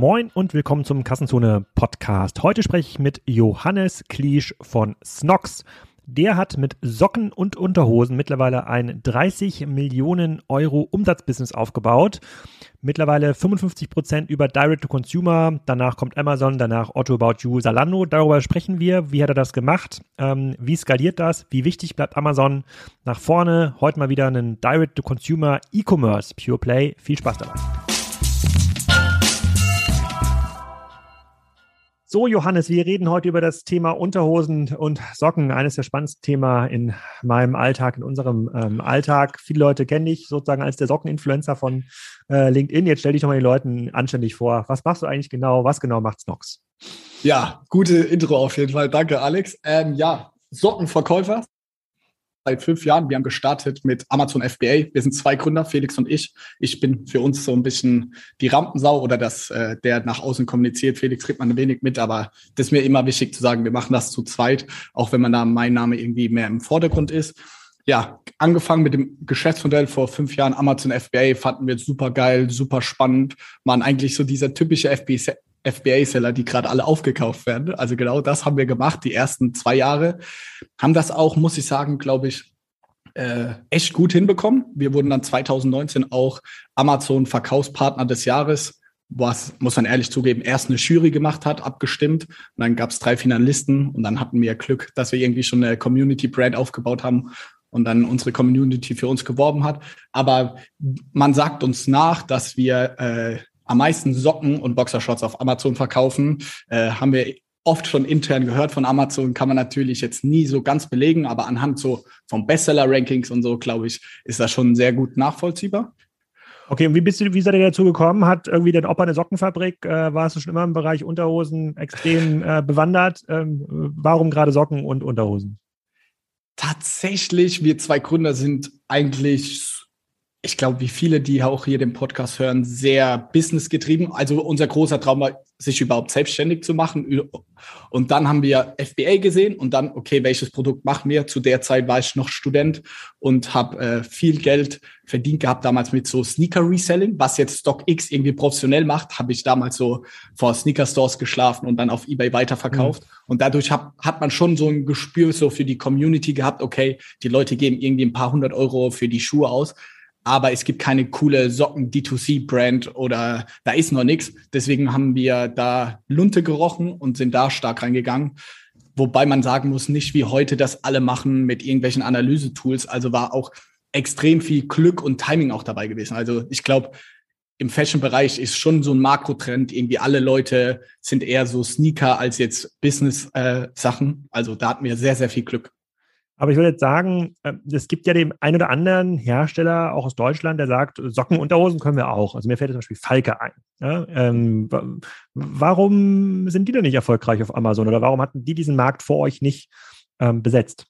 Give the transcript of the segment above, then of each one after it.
Moin und willkommen zum Kassenzone Podcast. Heute spreche ich mit Johannes Kliesch von Snox. Der hat mit Socken und Unterhosen mittlerweile ein 30 Millionen Euro Umsatzbusiness aufgebaut. Mittlerweile 55 Prozent über Direct to Consumer. Danach kommt Amazon, danach Otto About You, Salando. Darüber sprechen wir. Wie hat er das gemacht? Ähm, wie skaliert das? Wie wichtig bleibt Amazon nach vorne? Heute mal wieder einen Direct to Consumer E-Commerce Pure Play. Viel Spaß dabei. So, Johannes, wir reden heute über das Thema Unterhosen und Socken. Eines der spannendsten Themen in meinem Alltag, in unserem ähm, Alltag. Viele Leute kenne ich sozusagen als der Sockeninfluencer von äh, LinkedIn. Jetzt stell dich doch mal den Leuten anständig vor. Was machst du eigentlich genau? Was genau macht Snox? Ja, gute Intro auf jeden Fall. Danke, Alex. Ähm, ja, Sockenverkäufer seit fünf Jahren. Wir haben gestartet mit Amazon FBA. Wir sind zwei Gründer, Felix und ich. Ich bin für uns so ein bisschen die Rampensau oder das, äh, der nach außen kommuniziert. Felix kriegt man ein wenig mit, aber das ist mir immer wichtig zu sagen, wir machen das zu zweit, auch wenn man da mein Name irgendwie mehr im Vordergrund ist. Ja, angefangen mit dem Geschäftsmodell vor fünf Jahren Amazon FBA fanden wir super geil, super spannend, waren eigentlich so dieser typische FBA FBA-Seller, die gerade alle aufgekauft werden. Also genau das haben wir gemacht, die ersten zwei Jahre. Haben das auch, muss ich sagen, glaube ich, äh, echt gut hinbekommen. Wir wurden dann 2019 auch Amazon Verkaufspartner des Jahres, was, muss man ehrlich zugeben, erst eine Jury gemacht hat, abgestimmt. Und dann gab es drei Finalisten und dann hatten wir Glück, dass wir irgendwie schon eine Community-Brand aufgebaut haben und dann unsere Community für uns geworben hat. Aber man sagt uns nach, dass wir äh, am meisten Socken und Boxershorts auf Amazon verkaufen. Äh, haben wir oft schon intern gehört von Amazon, kann man natürlich jetzt nie so ganz belegen, aber anhand so vom Bestseller-Rankings und so, glaube ich, ist das schon sehr gut nachvollziehbar. Okay, und wie bist du, wie seid ihr dazu gekommen? Hat irgendwie dein Opa eine Sockenfabrik? Äh, warst du schon immer im Bereich Unterhosen extrem äh, bewandert? Ähm, warum gerade Socken und Unterhosen? Tatsächlich, wir zwei Gründer sind eigentlich ich glaube, wie viele, die auch hier den Podcast hören, sehr businessgetrieben. Also unser großer Traum war, sich überhaupt selbstständig zu machen. Und dann haben wir FBA gesehen und dann, okay, welches Produkt machen wir? Zu der Zeit war ich noch Student und habe äh, viel Geld verdient gehabt damals mit so Sneaker Reselling, was jetzt StockX irgendwie professionell macht, habe ich damals so vor Sneaker Stores geschlafen und dann auf eBay weiterverkauft. Mhm. Und dadurch hab, hat man schon so ein Gespür so für die Community gehabt, okay, die Leute geben irgendwie ein paar hundert Euro für die Schuhe aus aber es gibt keine coole Socken D2C Brand oder da ist noch nichts. Deswegen haben wir da Lunte gerochen und sind da stark reingegangen. Wobei man sagen muss, nicht wie heute das alle machen mit irgendwelchen Analyse-Tools. Also war auch extrem viel Glück und Timing auch dabei gewesen. Also ich glaube, im Fashion-Bereich ist schon so ein Makrotrend. Irgendwie alle Leute sind eher so Sneaker als jetzt Business-Sachen. Äh, also da hatten wir sehr, sehr viel Glück. Aber ich würde jetzt sagen, äh, es gibt ja den ein oder anderen Hersteller, auch aus Deutschland, der sagt, Socken, Unterhosen können wir auch. Also mir fällt zum Beispiel Falke ein. Ja, ähm, warum sind die denn nicht erfolgreich auf Amazon oder warum hatten die diesen Markt vor euch nicht ähm, besetzt?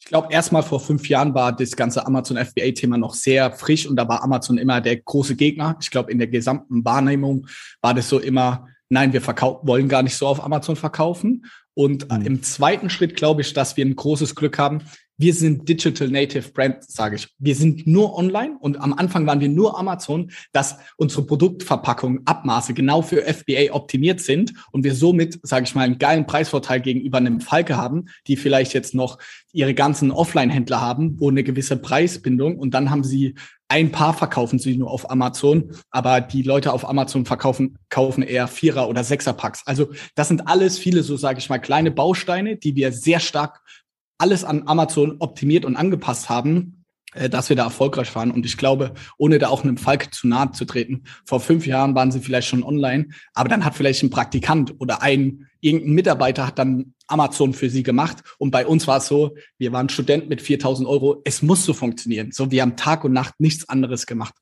Ich glaube, erstmal vor fünf Jahren war das ganze Amazon FBA-Thema noch sehr frisch und da war Amazon immer der große Gegner. Ich glaube, in der gesamten Wahrnehmung war das so immer, nein, wir wollen gar nicht so auf Amazon verkaufen. Und mhm. im zweiten Schritt glaube ich, dass wir ein großes Glück haben. Wir sind Digital Native Brand, sage ich. Wir sind nur online und am Anfang waren wir nur Amazon, dass unsere Produktverpackungen, Abmaße genau für FBA optimiert sind und wir somit, sage ich mal, einen geilen Preisvorteil gegenüber einem Falke haben, die vielleicht jetzt noch ihre ganzen Offline-Händler haben, wo eine gewisse Preisbindung und dann haben sie ein paar verkaufen sie nur auf Amazon, aber die Leute auf Amazon verkaufen kaufen eher Vierer- oder Sechser-Packs. Also das sind alles viele, so sage ich mal, kleine Bausteine, die wir sehr stark alles an Amazon optimiert und angepasst haben, äh, dass wir da erfolgreich waren. Und ich glaube, ohne da auch einem Falk zu nahe zu treten, vor fünf Jahren waren sie vielleicht schon online, aber dann hat vielleicht ein Praktikant oder ein irgendein Mitarbeiter hat dann Amazon für sie gemacht. Und bei uns war es so, wir waren Student mit 4000 Euro. Es muss so funktionieren. So, wir haben Tag und Nacht nichts anderes gemacht.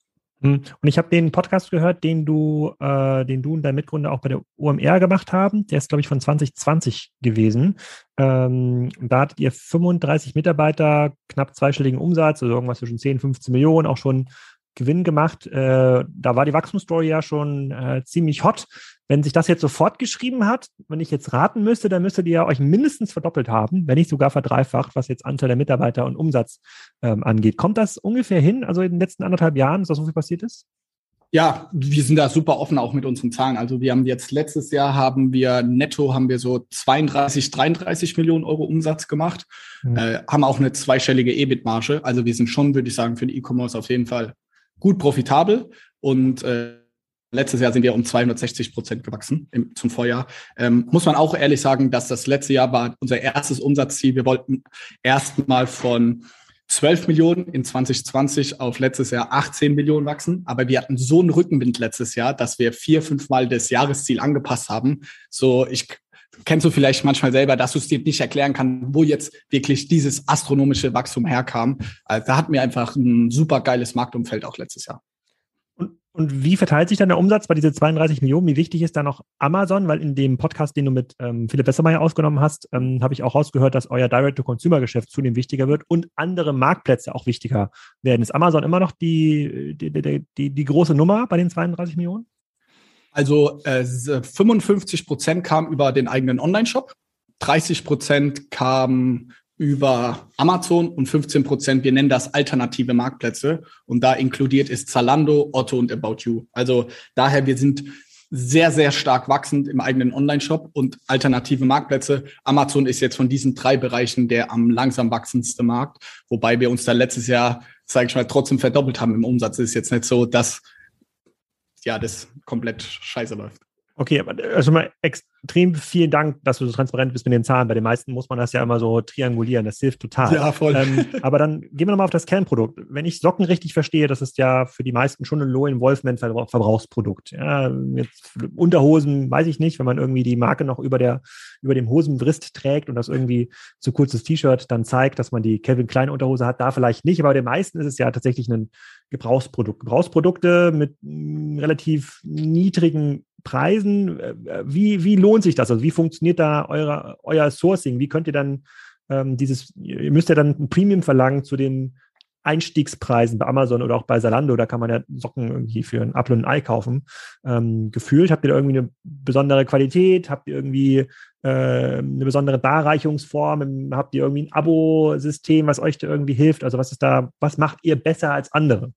Hm. Und ich habe den Podcast gehört, den du, äh, den du und dein Mitgründer auch bei der OMR gemacht haben. Der ist, glaube ich, von 2020 gewesen. Ähm, da hattet ihr 35 Mitarbeiter, knapp zweistelligen Umsatz, also irgendwas zwischen 10, 15 Millionen, auch schon Gewinn gemacht. Äh, da war die Wachstumsstory ja schon äh, ziemlich hot. Wenn sich das jetzt sofort geschrieben hat, wenn ich jetzt raten müsste, dann müsstet ihr euch mindestens verdoppelt haben, wenn nicht sogar verdreifacht, was jetzt Anteil der Mitarbeiter und Umsatz ähm, angeht. Kommt das ungefähr hin, also in den letzten anderthalb Jahren, dass da so viel passiert ist? Ja, wir sind da super offen auch mit unseren Zahlen. Also wir haben jetzt letztes Jahr haben wir netto haben wir so 32, 33 Millionen Euro Umsatz gemacht, mhm. äh, haben auch eine zweistellige EBIT-Marge. Also wir sind schon, würde ich sagen, für den E-Commerce auf jeden Fall gut profitabel und äh, Letztes Jahr sind wir um 260 Prozent gewachsen im, zum Vorjahr. Ähm, muss man auch ehrlich sagen, dass das letzte Jahr war unser erstes Umsatzziel. Wir wollten erstmal von 12 Millionen in 2020 auf letztes Jahr 18 Millionen wachsen. Aber wir hatten so einen Rückenwind letztes Jahr, dass wir vier, fünf Mal das Jahresziel angepasst haben. So, ich kennst du vielleicht manchmal selber, dass du es dir nicht erklären kannst, wo jetzt wirklich dieses astronomische Wachstum herkam. Also da hatten wir einfach ein super geiles Marktumfeld auch letztes Jahr. Und wie verteilt sich dann der Umsatz bei diese 32 Millionen? Wie wichtig ist da noch Amazon? Weil in dem Podcast, den du mit ähm, Philipp Bessermeier ausgenommen hast, ähm, habe ich auch rausgehört, dass euer Direct-to-Consumer-Geschäft zunehmend wichtiger wird und andere Marktplätze auch wichtiger werden. Ist Amazon immer noch die, die, die, die, die große Nummer bei den 32 Millionen? Also äh, 55 Prozent kam über den eigenen Online-Shop, 30 Prozent kam über Amazon und 15 Prozent, wir nennen das alternative Marktplätze. Und da inkludiert ist Zalando, Otto und About You. Also daher, wir sind sehr, sehr stark wachsend im eigenen Online-Shop und alternative Marktplätze. Amazon ist jetzt von diesen drei Bereichen der am langsam wachsendste Markt, wobei wir uns da letztes Jahr, sage ich mal, trotzdem verdoppelt haben im Umsatz. Es ist jetzt nicht so, dass ja das komplett scheiße läuft. Okay, also mal extrem vielen Dank, dass du so transparent bist mit den Zahlen. Bei den meisten muss man das ja immer so triangulieren. Das hilft total. Ja, voll. Ähm, aber dann gehen wir nochmal auf das Kernprodukt. Wenn ich Socken richtig verstehe, das ist ja für die meisten schon ein Low-Involvement-Verbrauchsprodukt. Ja, jetzt Unterhosen, weiß ich nicht, wenn man irgendwie die Marke noch über der, über dem Hosenwrist trägt und das irgendwie zu kurzes T-Shirt dann zeigt, dass man die Kevin Klein Unterhose hat, da vielleicht nicht. Aber bei den meisten ist es ja tatsächlich ein Gebrauchsprodukt. Gebrauchsprodukte mit relativ niedrigen Preisen. Äh, wie, wie lohnt sich das? Also wie funktioniert da eure, euer Sourcing? Wie könnt ihr dann ähm, dieses, ihr müsst ja dann ein Premium verlangen zu den Einstiegspreisen bei Amazon oder auch bei Salando, da kann man ja Socken irgendwie für ein Apfel und ein Ei kaufen. Ähm, gefühlt habt ihr da irgendwie eine besondere Qualität? Habt ihr irgendwie äh, eine besondere Darreichungsform? Habt ihr irgendwie ein Abo-System, was euch da irgendwie hilft? Also was ist da, was macht ihr besser als andere?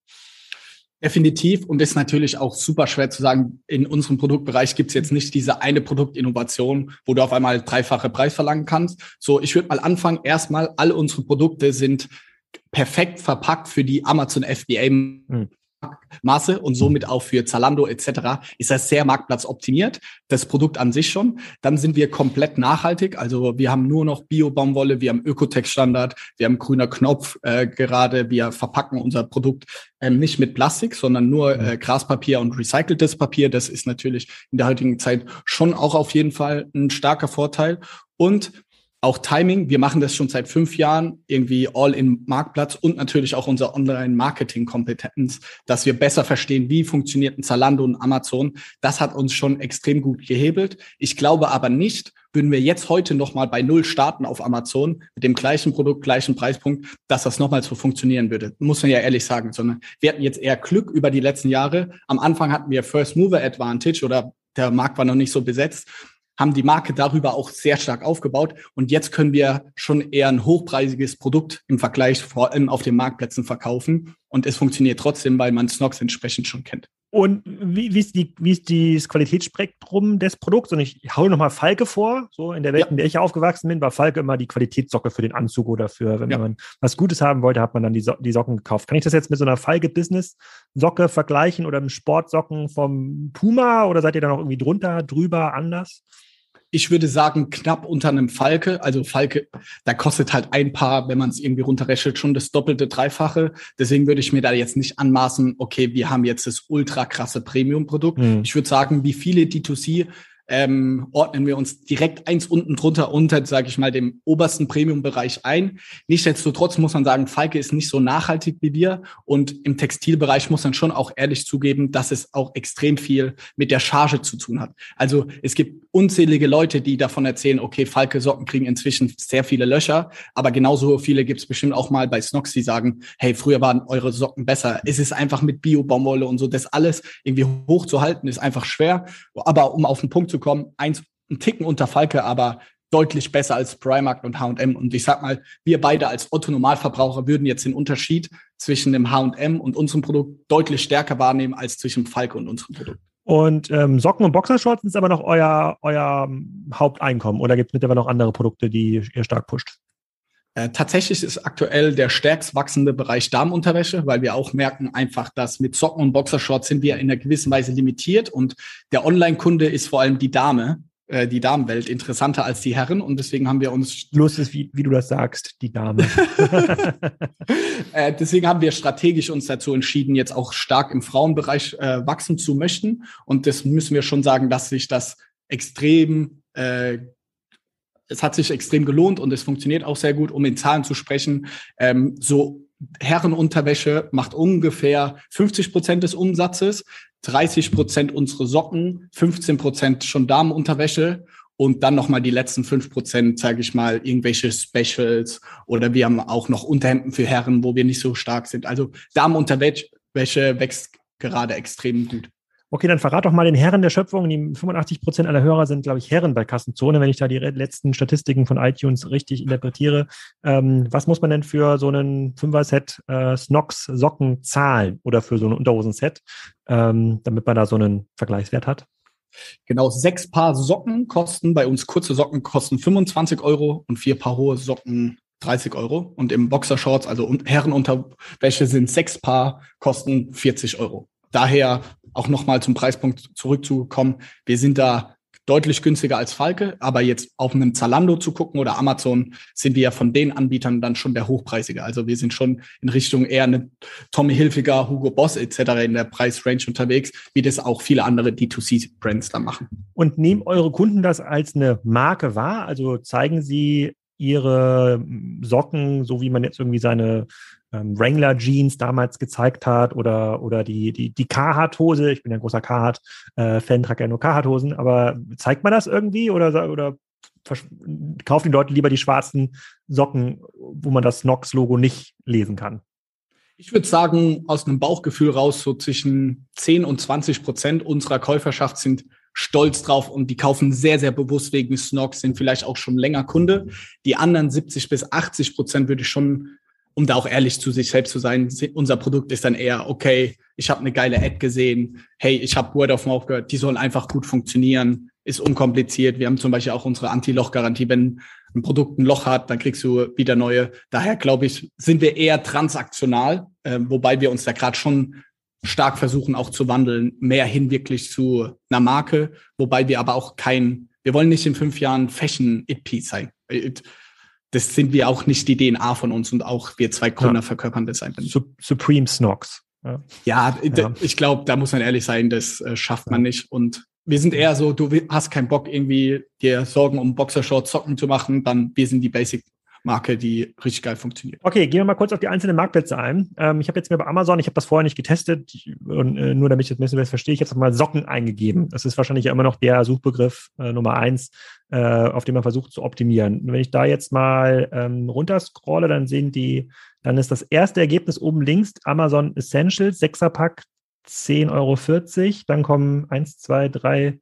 Definitiv. Und ist natürlich auch super schwer zu sagen, in unserem Produktbereich gibt es jetzt nicht diese eine Produktinnovation, wo du auf einmal dreifache Preis verlangen kannst. So, ich würde mal anfangen. Erstmal, alle unsere Produkte sind perfekt verpackt für die Amazon FBA. Mhm. Maße und somit auch für Zalando etc. ist das sehr marktplatzoptimiert, das Produkt an sich schon. Dann sind wir komplett nachhaltig, also wir haben nur noch Bio-Baumwolle, wir haben Ökotech-Standard, wir haben grüner Knopf äh, gerade, wir verpacken unser Produkt ähm, nicht mit Plastik, sondern nur äh, Graspapier und recyceltes Papier. Das ist natürlich in der heutigen Zeit schon auch auf jeden Fall ein starker Vorteil. Und auch Timing. Wir machen das schon seit fünf Jahren, irgendwie all in Marktplatz und natürlich auch unsere Online-Marketing-Kompetenz, dass wir besser verstehen, wie funktioniert ein Zalando und Amazon. Das hat uns schon extrem gut gehebelt. Ich glaube aber nicht, würden wir jetzt heute nochmal bei Null starten auf Amazon mit dem gleichen Produkt, gleichen Preispunkt, dass das nochmal so funktionieren würde. Muss man ja ehrlich sagen, sondern wir hatten jetzt eher Glück über die letzten Jahre. Am Anfang hatten wir First Mover Advantage oder der Markt war noch nicht so besetzt haben die Marke darüber auch sehr stark aufgebaut. Und jetzt können wir schon eher ein hochpreisiges Produkt im Vergleich vor allem auf den Marktplätzen verkaufen. Und es funktioniert trotzdem, weil man Snox entsprechend schon kennt. Und wie, wie, ist die, wie ist das Qualitätsspektrum des Produkts? Und ich hau nochmal Falke vor. So in der Welt, ja. in der ich aufgewachsen bin, war Falke immer die Qualitätssocke für den Anzug oder für, wenn ja. man was Gutes haben wollte, hat man dann die, so die Socken gekauft. Kann ich das jetzt mit so einer Falke-Business-Socke vergleichen oder einem Sportsocken vom Puma oder seid ihr da noch irgendwie drunter, drüber, anders? Ich würde sagen, knapp unter einem Falke. Also Falke, da kostet halt ein Paar, wenn man es irgendwie runterrechnet, schon das doppelte, dreifache. Deswegen würde ich mir da jetzt nicht anmaßen, okay, wir haben jetzt das ultra krasse Premium-Produkt. Mhm. Ich würde sagen, wie viele D2C ähm, ordnen wir uns direkt eins unten drunter unter, sage ich mal, dem obersten Premium-Bereich ein. Nichtsdestotrotz muss man sagen, Falke ist nicht so nachhaltig wie wir und im Textilbereich muss man schon auch ehrlich zugeben, dass es auch extrem viel mit der Charge zu tun hat. Also es gibt unzählige Leute, die davon erzählen, okay, Falke Socken kriegen inzwischen sehr viele Löcher, aber genauso viele gibt es bestimmt auch mal bei Snox, die sagen, hey, früher waren eure Socken besser. Es ist einfach mit Bio-Baumwolle und so, das alles irgendwie hochzuhalten, ist einfach schwer. Aber um auf den Punkt zu kommen, eins, ein Ticken unter Falke, aber deutlich besser als Primark und H&M. Und ich sag mal, wir beide als Otto-Normalverbraucher würden jetzt den Unterschied zwischen dem H&M und unserem Produkt deutlich stärker wahrnehmen als zwischen Falke und unserem Produkt. Und ähm, Socken und Boxershorts sind aber noch euer, euer Haupteinkommen oder gibt es mittlerweile noch andere Produkte, die ihr stark pusht? Äh, tatsächlich ist aktuell der stärkst wachsende Bereich Damenunterwäsche, weil wir auch merken einfach, dass mit Socken und Boxershorts sind wir in einer gewissen Weise limitiert und der Online-Kunde ist vor allem die Dame, äh, die Damenwelt interessanter als die Herren und deswegen haben wir uns lustig, wie, wie du das sagst, die Dame. äh, deswegen haben wir strategisch uns dazu entschieden, jetzt auch stark im Frauenbereich äh, wachsen zu möchten und das müssen wir schon sagen, dass sich das extrem äh, es hat sich extrem gelohnt und es funktioniert auch sehr gut, um in Zahlen zu sprechen. Ähm, so Herrenunterwäsche macht ungefähr 50 Prozent des Umsatzes, 30 Prozent unsere Socken, 15 Prozent schon Damenunterwäsche und dann nochmal die letzten 5 Prozent, sage ich mal, irgendwelche Specials oder wir haben auch noch Unterhemden für Herren, wo wir nicht so stark sind. Also Damenunterwäsche wächst gerade extrem gut. Okay, dann verrat doch mal den Herren der Schöpfung. Die 85 Prozent aller Hörer sind, glaube ich, Herren bei Kassenzone, wenn ich da die letzten Statistiken von iTunes richtig interpretiere. Ähm, was muss man denn für so einen Fünfer-Set äh, Snox Socken zahlen oder für so ein Unterhosen-Set, ähm, damit man da so einen Vergleichswert hat? Genau, sechs Paar Socken kosten bei uns kurze Socken kosten 25 Euro und vier Paar hohe Socken 30 Euro. Und im Boxershorts, also Herrenunterwäsche, sind sechs Paar, kosten 40 Euro. Daher auch nochmal zum Preispunkt zurückzukommen. Wir sind da deutlich günstiger als Falke, aber jetzt auf einem Zalando zu gucken oder Amazon sind wir ja von den Anbietern dann schon der hochpreisige. Also wir sind schon in Richtung eher eine Tommy Hilfiger, Hugo Boss etc. in der Preisrange unterwegs, wie das auch viele andere D2C-Brands da machen. Und nehmen eure Kunden das als eine Marke wahr? Also zeigen sie ihre Socken, so wie man jetzt irgendwie seine ähm, Wrangler Jeans damals gezeigt hat oder, oder die, die, die Carhartt-Hose. Ich bin ja ein großer Carhartt-Fan, trage ja nur Carhartt-Hosen, aber zeigt man das irgendwie oder, oder kaufen die Leute lieber die schwarzen Socken, wo man das Nox-Logo nicht lesen kann? Ich würde sagen, aus einem Bauchgefühl raus, so zwischen 10 und 20 Prozent unserer Käuferschaft sind stolz drauf und die kaufen sehr, sehr bewusst wegen Snox, sind vielleicht auch schon länger Kunde. Die anderen 70 bis 80 Prozent würde ich schon um da auch ehrlich zu sich selbst zu sein, unser Produkt ist dann eher, okay, ich habe eine geile Ad gesehen, hey, ich habe Word of Mouth gehört, die sollen einfach gut funktionieren, ist unkompliziert. Wir haben zum Beispiel auch unsere Anti-Loch-Garantie, wenn ein Produkt ein Loch hat, dann kriegst du wieder neue. Daher glaube ich, sind wir eher transaktional, äh, wobei wir uns da gerade schon stark versuchen auch zu wandeln, mehr hin wirklich zu einer Marke, wobei wir aber auch kein, wir wollen nicht in fünf Jahren Fashion-It-Piece sein. It, das sind wir auch nicht die DNA von uns und auch wir zwei Gründer ja. verkörpern das einfach nicht. Supreme Snox. Ja, ja, ja. ich glaube, da muss man ehrlich sein, das äh, schafft man nicht. Und wir sind eher so, du hast keinen Bock, irgendwie dir Sorgen um Boxershorts, Socken zu machen, dann wir sind die Basic Marke, die richtig geil funktioniert. Okay, gehen wir mal kurz auf die einzelnen Marktplätze ein. Ähm, ich habe jetzt mir bei Amazon, ich habe das vorher nicht getestet, und, äh, nur damit ich das ein bisschen verstehe, ich habe mal Socken eingegeben. Das ist wahrscheinlich ja immer noch der Suchbegriff äh, Nummer eins, äh, auf den man versucht zu optimieren. Und wenn ich da jetzt mal ähm, runterscrolle, dann sehen die, dann ist das erste Ergebnis oben links Amazon Essentials, 6er Pack, 10,40 Euro. Dann kommen eins, zwei, drei,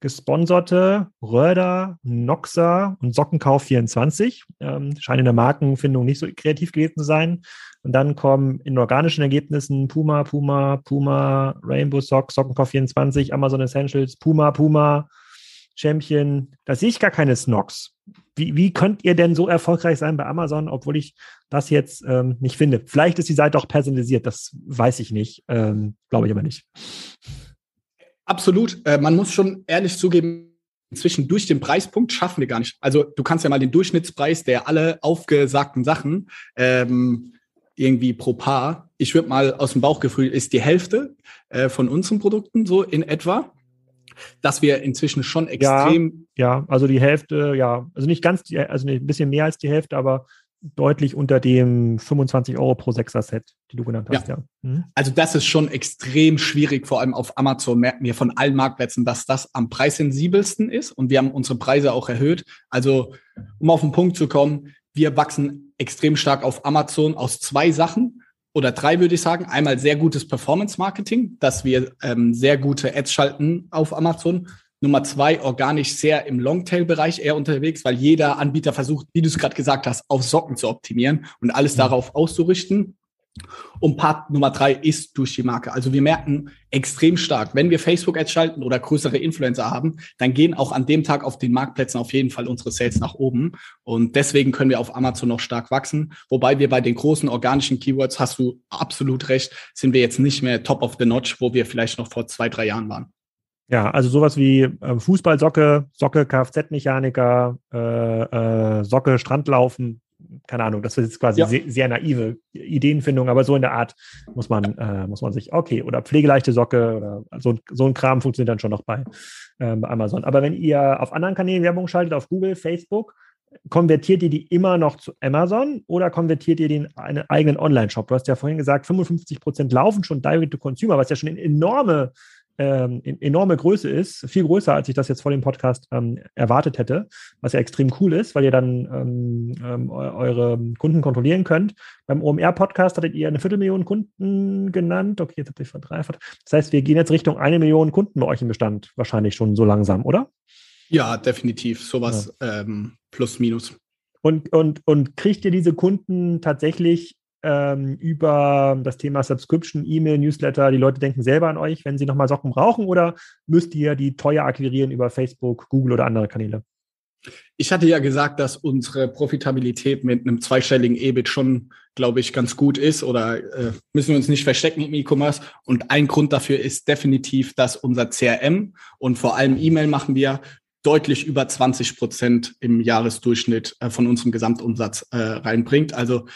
gesponserte Röder, Noxa und Sockenkauf24. Ähm, scheinen in der Markenfindung nicht so kreativ gewesen zu sein. Und dann kommen in organischen Ergebnissen Puma, Puma, Puma, Rainbow Socks, Sockenkauf24, Amazon Essentials, Puma, Puma, Champion. Da sehe ich gar keine Snocks. Wie, wie könnt ihr denn so erfolgreich sein bei Amazon, obwohl ich das jetzt ähm, nicht finde? Vielleicht ist die Seite auch personalisiert, das weiß ich nicht. Ähm, Glaube ich aber nicht. Absolut. Äh, man muss schon ehrlich zugeben, inzwischen durch den Preispunkt schaffen wir gar nicht. Also du kannst ja mal den Durchschnittspreis der alle aufgesagten Sachen ähm, irgendwie pro Paar. Ich würde mal aus dem Bauchgefühl ist die Hälfte äh, von unseren Produkten so in etwa dass wir inzwischen schon extrem. Ja, ja, also die Hälfte, ja, also nicht ganz, also ein bisschen mehr als die Hälfte, aber deutlich unter dem 25 Euro pro Sechser-Set, die du genannt hast. Ja. ja. Mhm. Also das ist schon extrem schwierig, vor allem auf Amazon merken wir von allen Marktplätzen, dass das am preissensibelsten ist und wir haben unsere Preise auch erhöht. Also um auf den Punkt zu kommen, wir wachsen extrem stark auf Amazon aus zwei Sachen oder drei würde ich sagen. Einmal sehr gutes Performance-Marketing, dass wir ähm, sehr gute Ads schalten auf Amazon Nummer zwei, organisch sehr im Longtail-Bereich eher unterwegs, weil jeder Anbieter versucht, wie du es gerade gesagt hast, auf Socken zu optimieren und alles mhm. darauf auszurichten. Und Part Nummer drei ist durch die Marke. Also wir merken extrem stark, wenn wir Facebook-Ads schalten oder größere Influencer haben, dann gehen auch an dem Tag auf den Marktplätzen auf jeden Fall unsere Sales nach oben. Und deswegen können wir auf Amazon noch stark wachsen. Wobei wir bei den großen organischen Keywords, hast du absolut recht, sind wir jetzt nicht mehr top of the notch, wo wir vielleicht noch vor zwei, drei Jahren waren. Ja, also sowas wie äh, Fußballsocke, Socke Kfz-Mechaniker, äh, äh, Socke Strandlaufen, keine Ahnung, das ist jetzt quasi ja. sehr, sehr, naive Ideenfindung, aber so in der Art muss man, äh, muss man sich, okay, oder pflegeleichte Socke oder so, so ein Kram funktioniert dann schon noch bei, äh, bei Amazon. Aber wenn ihr auf anderen Kanälen Werbung schaltet, auf Google, Facebook, konvertiert ihr die immer noch zu Amazon oder konvertiert ihr den einen eigenen Online-Shop? Du hast ja vorhin gesagt, 55 Prozent laufen schon direct to consumer, was ja schon eine enorme ähm, enorme Größe ist, viel größer, als ich das jetzt vor dem Podcast ähm, erwartet hätte, was ja extrem cool ist, weil ihr dann ähm, ähm eure Kunden kontrollieren könnt. Beim OMR-Podcast hattet ihr eine Viertelmillion Kunden genannt. Okay, jetzt habt ihr verdreifacht. Das heißt, wir gehen jetzt Richtung eine Million Kunden bei euch im Bestand wahrscheinlich schon so langsam, oder? Ja, definitiv. Sowas ja. Ähm, plus minus. Und, und, und kriegt ihr diese Kunden tatsächlich ähm, über das Thema Subscription, E-Mail, Newsletter. Die Leute denken selber an euch, wenn sie nochmal Socken brauchen oder müsst ihr die teuer akquirieren über Facebook, Google oder andere Kanäle? Ich hatte ja gesagt, dass unsere Profitabilität mit einem zweistelligen EBIT schon, glaube ich, ganz gut ist oder äh, müssen wir uns nicht verstecken im E-Commerce. Und ein Grund dafür ist definitiv, dass unser CRM und vor allem E-Mail machen wir deutlich über 20 Prozent im Jahresdurchschnitt äh, von unserem Gesamtumsatz äh, reinbringt. Also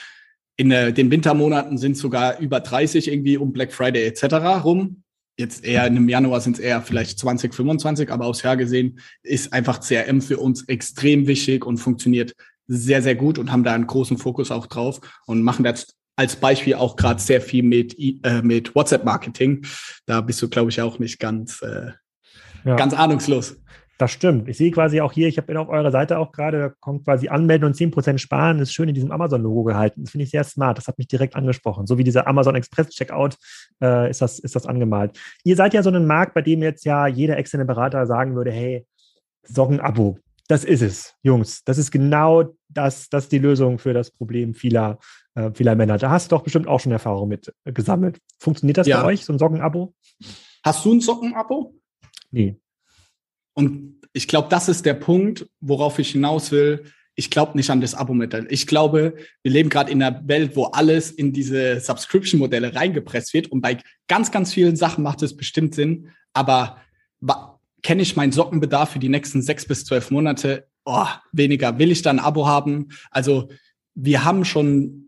in äh, den Wintermonaten sind sogar über 30 irgendwie um Black Friday etc. rum. Jetzt eher im Januar sind es eher vielleicht 20, 25, aber aufs Jahr gesehen ist einfach CRM für uns extrem wichtig und funktioniert sehr, sehr gut und haben da einen großen Fokus auch drauf und machen jetzt als Beispiel auch gerade sehr viel mit, äh, mit WhatsApp-Marketing. Da bist du, glaube ich, auch nicht ganz, äh, ja. ganz ahnungslos. Das stimmt. Ich sehe quasi auch hier, ich habe auf eurer Seite auch gerade, da kommt quasi anmelden und 10% sparen, ist schön in diesem Amazon-Logo gehalten. Das finde ich sehr smart. Das hat mich direkt angesprochen. So wie dieser Amazon Express Checkout äh, ist, das, ist das angemalt. Ihr seid ja so ein Markt, bei dem jetzt ja jeder externe Berater sagen würde, hey, Sockenabo, das ist es, Jungs. Das ist genau das, das ist die Lösung für das Problem vieler, äh, vieler Männer. Da hast du doch bestimmt auch schon Erfahrung mit äh, gesammelt. Funktioniert das ja. bei euch, so ein Sockenabo? Hast du ein Sockenabo? Nee. Und ich glaube, das ist der Punkt, worauf ich hinaus will. Ich glaube nicht an das Abo-Modell. Ich glaube, wir leben gerade in einer Welt, wo alles in diese Subscription-Modelle reingepresst wird. Und bei ganz, ganz vielen Sachen macht es bestimmt Sinn. Aber kenne ich meinen Sockenbedarf für die nächsten sechs bis zwölf Monate? Oh, weniger. Will ich da ein Abo haben? Also wir haben schon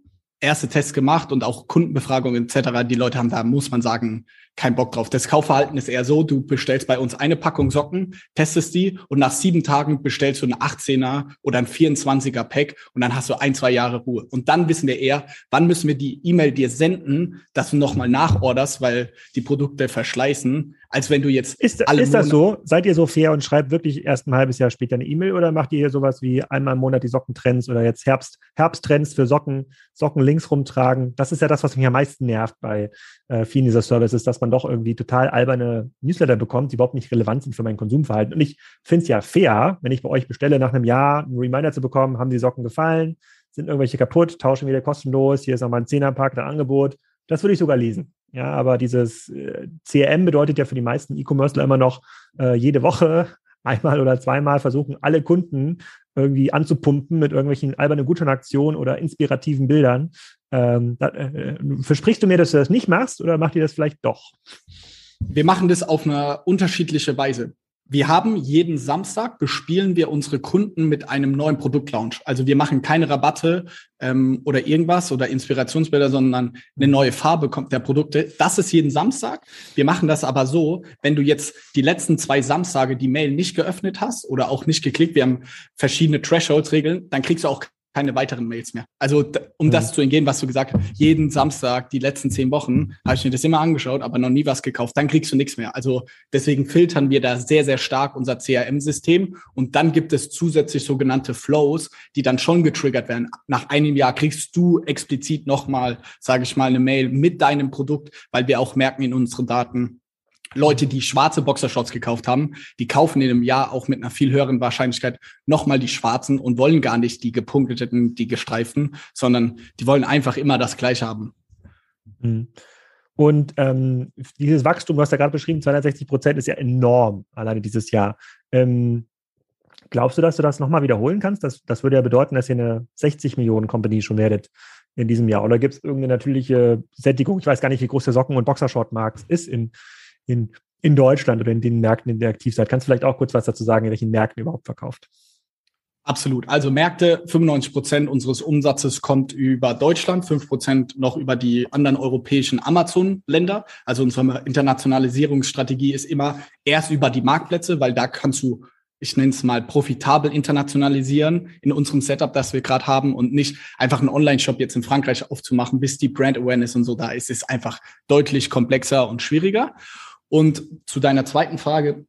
erste Tests gemacht und auch Kundenbefragungen etc. Die Leute haben da, muss man sagen, keinen Bock drauf. Das Kaufverhalten ist eher so, du bestellst bei uns eine Packung Socken, testest die und nach sieben Tagen bestellst du eine 18er oder ein 24er Pack und dann hast du ein, zwei Jahre Ruhe. Und dann wissen wir eher, wann müssen wir die E-Mail dir senden, dass du nochmal nachorderst, weil die Produkte verschleißen, als wenn du jetzt Ist, alle ist das so? Seid ihr so fair und schreibt wirklich erst ein halbes Jahr später eine E-Mail oder macht ihr hier sowas wie einmal im Monat die Sockentrends oder jetzt Herbst, Herbsttrends für Socken, Socken links rumtragen? Das ist ja das, was mich am meisten nervt bei äh, vielen dieser Services, dass man doch irgendwie total alberne Newsletter bekommt, die überhaupt nicht relevant sind für mein Konsumverhalten. Und ich finde es ja fair, wenn ich bei euch bestelle, nach einem Jahr einen Reminder zu bekommen, haben die Socken gefallen, sind irgendwelche kaputt, tauschen wieder kostenlos, hier ist nochmal ein Zehnerpack, ein Angebot. Das würde ich sogar lesen. Ja, aber dieses äh, CRM bedeutet ja für die meisten E-Commercer immer noch äh, jede Woche einmal oder zweimal versuchen, alle Kunden irgendwie anzupumpen mit irgendwelchen albernen Gutscheinaktionen oder inspirativen Bildern. Ähm, da, äh, versprichst du mir, dass du das nicht machst oder macht ihr das vielleicht doch? Wir machen das auf eine unterschiedliche Weise. Wir haben jeden Samstag bespielen wir unsere Kunden mit einem neuen Produktlaunch. Also wir machen keine Rabatte ähm, oder irgendwas oder Inspirationsbilder, sondern eine neue Farbe kommt der Produkte. Das ist jeden Samstag. Wir machen das aber so, wenn du jetzt die letzten zwei Samstage die Mail nicht geöffnet hast oder auch nicht geklickt, wir haben verschiedene Thresholds-Regeln, dann kriegst du auch keine weiteren Mails mehr. Also um mhm. das zu entgehen, was du gesagt hast, jeden Samstag, die letzten zehn Wochen, habe ich mir das immer angeschaut, aber noch nie was gekauft, dann kriegst du nichts mehr. Also deswegen filtern wir da sehr, sehr stark unser CRM-System und dann gibt es zusätzlich sogenannte Flows, die dann schon getriggert werden. Nach einem Jahr kriegst du explizit nochmal, sage ich mal, eine Mail mit deinem Produkt, weil wir auch merken in unseren Daten, Leute, die schwarze Boxershorts gekauft haben, die kaufen in einem Jahr auch mit einer viel höheren Wahrscheinlichkeit nochmal die schwarzen und wollen gar nicht die gepunkteten, die gestreiften, sondern die wollen einfach immer das Gleiche haben. Mhm. Und ähm, dieses Wachstum, du hast gerade beschrieben, 260 Prozent ist ja enorm, alleine dieses Jahr. Ähm, glaubst du, dass du das nochmal wiederholen kannst? Das, das würde ja bedeuten, dass ihr eine 60 Millionen Company schon werdet in diesem Jahr. Oder gibt es irgendeine natürliche Sättigung? Ich weiß gar nicht, wie groß der Socken- und Boxershort-Markt ist in, in, in Deutschland oder in den Märkten, in denen ihr aktiv seid. Kannst du vielleicht auch kurz was dazu sagen, in welchen Märkten ihr überhaupt verkauft? Absolut. Also Märkte, 95 Prozent unseres Umsatzes kommt über Deutschland, 5 Prozent noch über die anderen europäischen Amazon-Länder. Also unsere Internationalisierungsstrategie ist immer erst über die Marktplätze, weil da kannst du, ich nenne es mal, profitabel internationalisieren in unserem Setup, das wir gerade haben und nicht einfach einen Online-Shop jetzt in Frankreich aufzumachen, bis die Brand Awareness und so da ist, ist einfach deutlich komplexer und schwieriger. Und zu deiner zweiten Frage,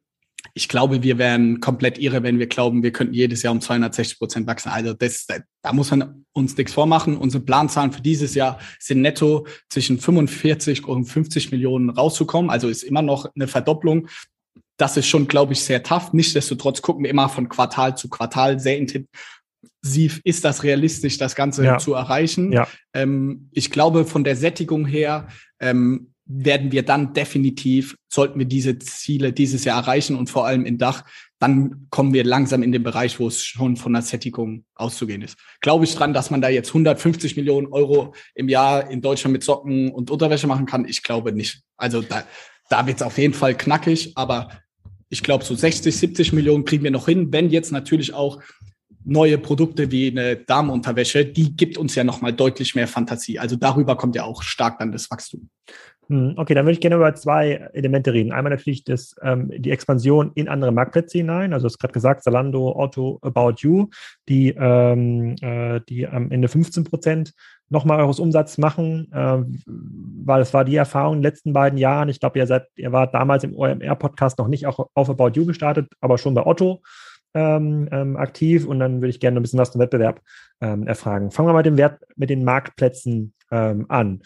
ich glaube, wir wären komplett irre, wenn wir glauben, wir könnten jedes Jahr um 260 Prozent wachsen. Also das, da muss man uns nichts vormachen. Unsere Planzahlen für dieses Jahr sind netto zwischen 45 und 50 Millionen rauszukommen. Also ist immer noch eine Verdopplung. Das ist schon, glaube ich, sehr tough. Nichtsdestotrotz gucken wir immer von Quartal zu Quartal sehr intensiv. Ist das realistisch, das Ganze ja. zu erreichen? Ja. Ähm, ich glaube, von der Sättigung her ähm, werden wir dann definitiv, sollten wir diese Ziele dieses Jahr erreichen und vor allem in Dach, dann kommen wir langsam in den Bereich, wo es schon von der Sättigung auszugehen ist. Glaube ich dran, dass man da jetzt 150 Millionen Euro im Jahr in Deutschland mit Socken und Unterwäsche machen kann? Ich glaube nicht. Also da, da wird es auf jeden Fall knackig, aber ich glaube, so 60, 70 Millionen kriegen wir noch hin, wenn jetzt natürlich auch neue Produkte wie eine Damenunterwäsche, die gibt uns ja nochmal deutlich mehr Fantasie. Also darüber kommt ja auch stark dann das Wachstum. Hm, okay, dann würde ich gerne über zwei Elemente reden. Einmal natürlich das, ähm, die Expansion in andere Marktplätze hinein. Also, du hast gerade gesagt, Zalando, Otto, About You, die, ähm, äh, die am Ende 15 Prozent nochmal eures Umsatz machen, äh, weil es war die Erfahrung in den letzten beiden Jahren. Ich glaube, ihr seid, ihr wart damals im OMR-Podcast noch nicht auch auf About You gestartet, aber schon bei Otto ähm, ähm, aktiv. Und dann würde ich gerne ein bisschen was zum Wettbewerb ähm, erfragen. Fangen wir mal mit dem Wert, mit den Marktplätzen ähm, an.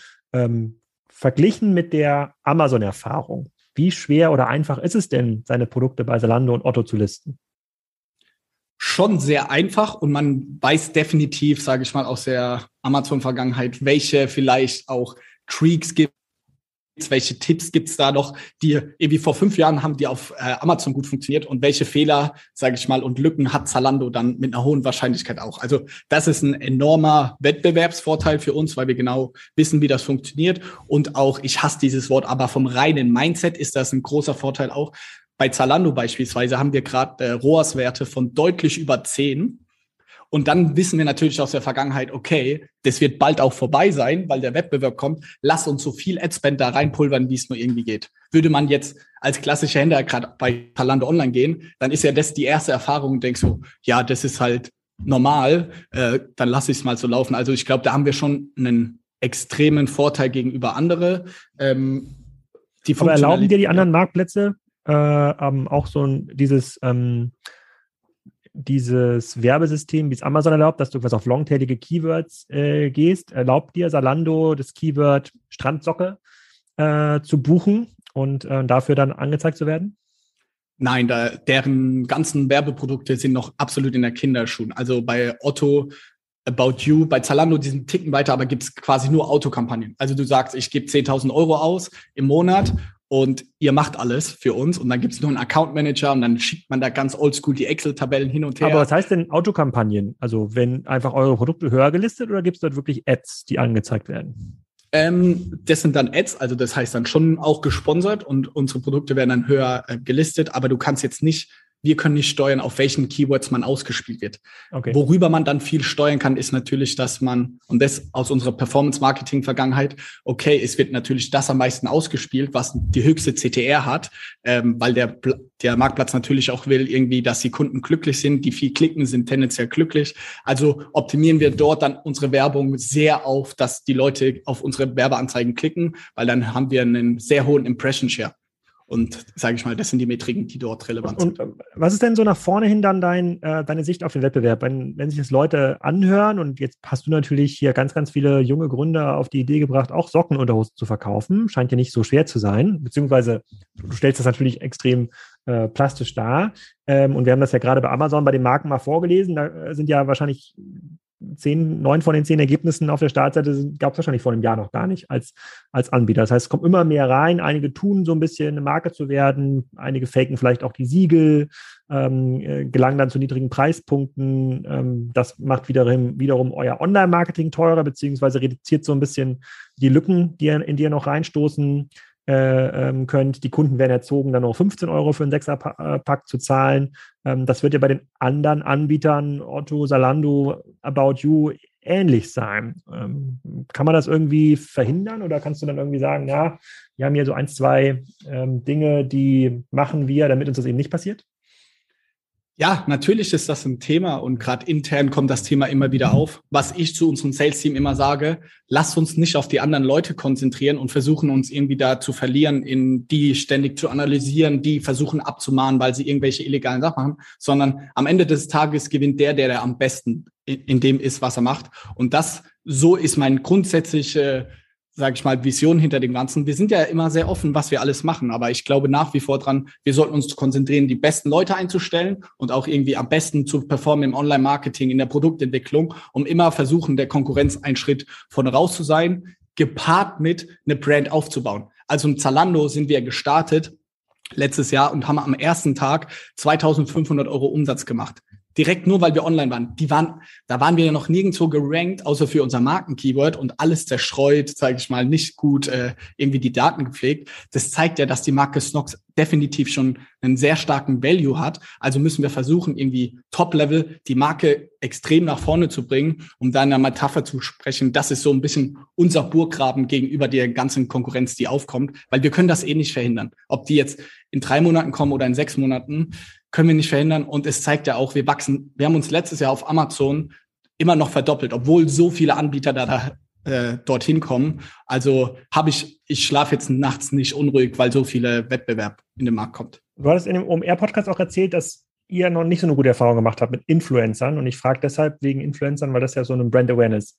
Verglichen mit der Amazon-Erfahrung, wie schwer oder einfach ist es denn, seine Produkte bei Zalando und Otto zu listen? Schon sehr einfach und man weiß definitiv, sage ich mal, aus der Amazon-Vergangenheit, welche vielleicht auch Tweaks gibt, welche Tipps gibt's da noch, die irgendwie vor fünf Jahren haben die auf äh, Amazon gut funktioniert und welche Fehler, sage ich mal, und Lücken hat Zalando dann mit einer hohen Wahrscheinlichkeit auch. Also das ist ein enormer Wettbewerbsvorteil für uns, weil wir genau wissen, wie das funktioniert. Und auch, ich hasse dieses Wort, aber vom reinen Mindset ist das ein großer Vorteil auch. Bei Zalando beispielsweise haben wir gerade äh, ROAS-Werte von deutlich über zehn und dann wissen wir natürlich aus der Vergangenheit, okay, das wird bald auch vorbei sein, weil der Wettbewerb kommt. Lass uns so viel Adspend da reinpulvern, wie es nur irgendwie geht. Würde man jetzt als klassischer Händler gerade bei Talando Online gehen, dann ist ja das die erste Erfahrung und denkst so, ja, das ist halt normal, äh, dann lasse ich es mal so laufen. Also ich glaube, da haben wir schon einen extremen Vorteil gegenüber andere. Ähm, die Aber erlauben dir die anderen Marktplätze äh, ähm, auch so ein, dieses ähm, dieses Werbesystem, wie es Amazon erlaubt, dass du was auf longtailige Keywords äh, gehst, erlaubt dir Salando das Keyword Strandsocke äh, zu buchen und äh, dafür dann angezeigt zu werden? Nein, da, deren ganzen Werbeprodukte sind noch absolut in der Kinderschuhen. Also bei Otto, About You, bei Zalando, die sind Ticken weiter, aber gibt es quasi nur Autokampagnen. Also du sagst, ich gebe 10.000 Euro aus im Monat und ihr macht alles für uns und dann gibt es nur einen Account Manager und dann schickt man da ganz oldschool die Excel-Tabellen hin und her. Aber was heißt denn Autokampagnen? Also wenn einfach eure Produkte höher gelistet oder gibt es dort wirklich Ads, die angezeigt werden? Ähm, das sind dann Ads, also das heißt dann schon auch gesponsert und unsere Produkte werden dann höher äh, gelistet, aber du kannst jetzt nicht wir können nicht steuern, auf welchen Keywords man ausgespielt wird. Okay. Worüber man dann viel steuern kann, ist natürlich, dass man, und das aus unserer Performance-Marketing-Vergangenheit, okay, es wird natürlich das am meisten ausgespielt, was die höchste CTR hat, ähm, weil der, der Marktplatz natürlich auch will, irgendwie, dass die Kunden glücklich sind, die viel klicken, sind tendenziell glücklich. Also optimieren wir dort dann unsere Werbung sehr auf, dass die Leute auf unsere Werbeanzeigen klicken, weil dann haben wir einen sehr hohen Impression-Share. Und sage ich mal, das sind die Metriken, die dort relevant und, sind. Und was ist denn so nach vorne hin dann dein, äh, deine Sicht auf den Wettbewerb? Wenn, wenn sich das Leute anhören und jetzt hast du natürlich hier ganz, ganz viele junge Gründer auf die Idee gebracht, auch Sockenunterhosen zu verkaufen. Scheint ja nicht so schwer zu sein, beziehungsweise du stellst das natürlich extrem äh, plastisch dar. Ähm, und wir haben das ja gerade bei Amazon bei den Marken mal vorgelesen. Da sind ja wahrscheinlich zehn, neun von den zehn Ergebnissen auf der Startseite gab es wahrscheinlich vor einem Jahr noch gar nicht als, als Anbieter. Das heißt, es kommt immer mehr rein. Einige tun so ein bisschen eine Marke zu werden, einige faken vielleicht auch die Siegel, ähm, äh, gelangen dann zu niedrigen Preispunkten. Ähm, das macht wiederum, wiederum euer Online-Marketing teurer, beziehungsweise reduziert so ein bisschen die Lücken, die, in die ihr noch reinstoßen ähm, könnt. Die Kunden werden erzogen, dann noch 15 Euro für einen Sechserpack zu zahlen. Ähm, das wird ja bei den anderen Anbietern, Otto, Salando, About You, ähnlich sein. Ähm, kann man das irgendwie verhindern oder kannst du dann irgendwie sagen, ja, wir haben hier so ein, zwei Dinge, die machen wir, damit uns das eben nicht passiert? Ja, natürlich ist das ein Thema und gerade intern kommt das Thema immer wieder auf. Was ich zu unserem Sales-Team immer sage, lasst uns nicht auf die anderen Leute konzentrieren und versuchen uns irgendwie da zu verlieren, in die ständig zu analysieren, die versuchen abzumahnen, weil sie irgendwelche illegalen Sachen machen, sondern am Ende des Tages gewinnt der, der, der am besten in dem ist, was er macht. Und das, so ist mein grundsätzliche sage ich mal, Vision hinter dem Ganzen. Wir sind ja immer sehr offen, was wir alles machen, aber ich glaube nach wie vor dran, wir sollten uns konzentrieren, die besten Leute einzustellen und auch irgendwie am besten zu performen im Online-Marketing, in der Produktentwicklung, um immer versuchen, der Konkurrenz einen Schritt von raus zu sein, gepaart mit eine Brand aufzubauen. Also im Zalando sind wir gestartet letztes Jahr und haben am ersten Tag 2500 Euro Umsatz gemacht direkt nur, weil wir online waren. Die waren, da waren wir ja noch nirgendwo gerankt, außer für unser Markenkeyword und alles zerstreut, sage ich mal, nicht gut äh, irgendwie die Daten gepflegt. Das zeigt ja, dass die Marke Snox definitiv schon einen sehr starken Value hat. Also müssen wir versuchen, irgendwie Top-Level die Marke extrem nach vorne zu bringen, um da in einer Metapher zu sprechen. Das ist so ein bisschen unser Burggraben gegenüber der ganzen Konkurrenz, die aufkommt, weil wir können das eh nicht verhindern. Ob die jetzt in drei Monaten kommen oder in sechs Monaten, können wir nicht verhindern. Und es zeigt ja auch, wir wachsen. Wir haben uns letztes Jahr auf Amazon immer noch verdoppelt, obwohl so viele Anbieter da, da äh, dorthin kommen. Also habe ich, ich schlafe jetzt nachts nicht unruhig, weil so viele Wettbewerb in den Markt kommt. Du hattest in dem OMR-Podcast auch erzählt, dass ihr noch nicht so eine gute Erfahrung gemacht habt mit Influencern. Und ich frage deshalb wegen Influencern, weil das ja so ein Brand Awareness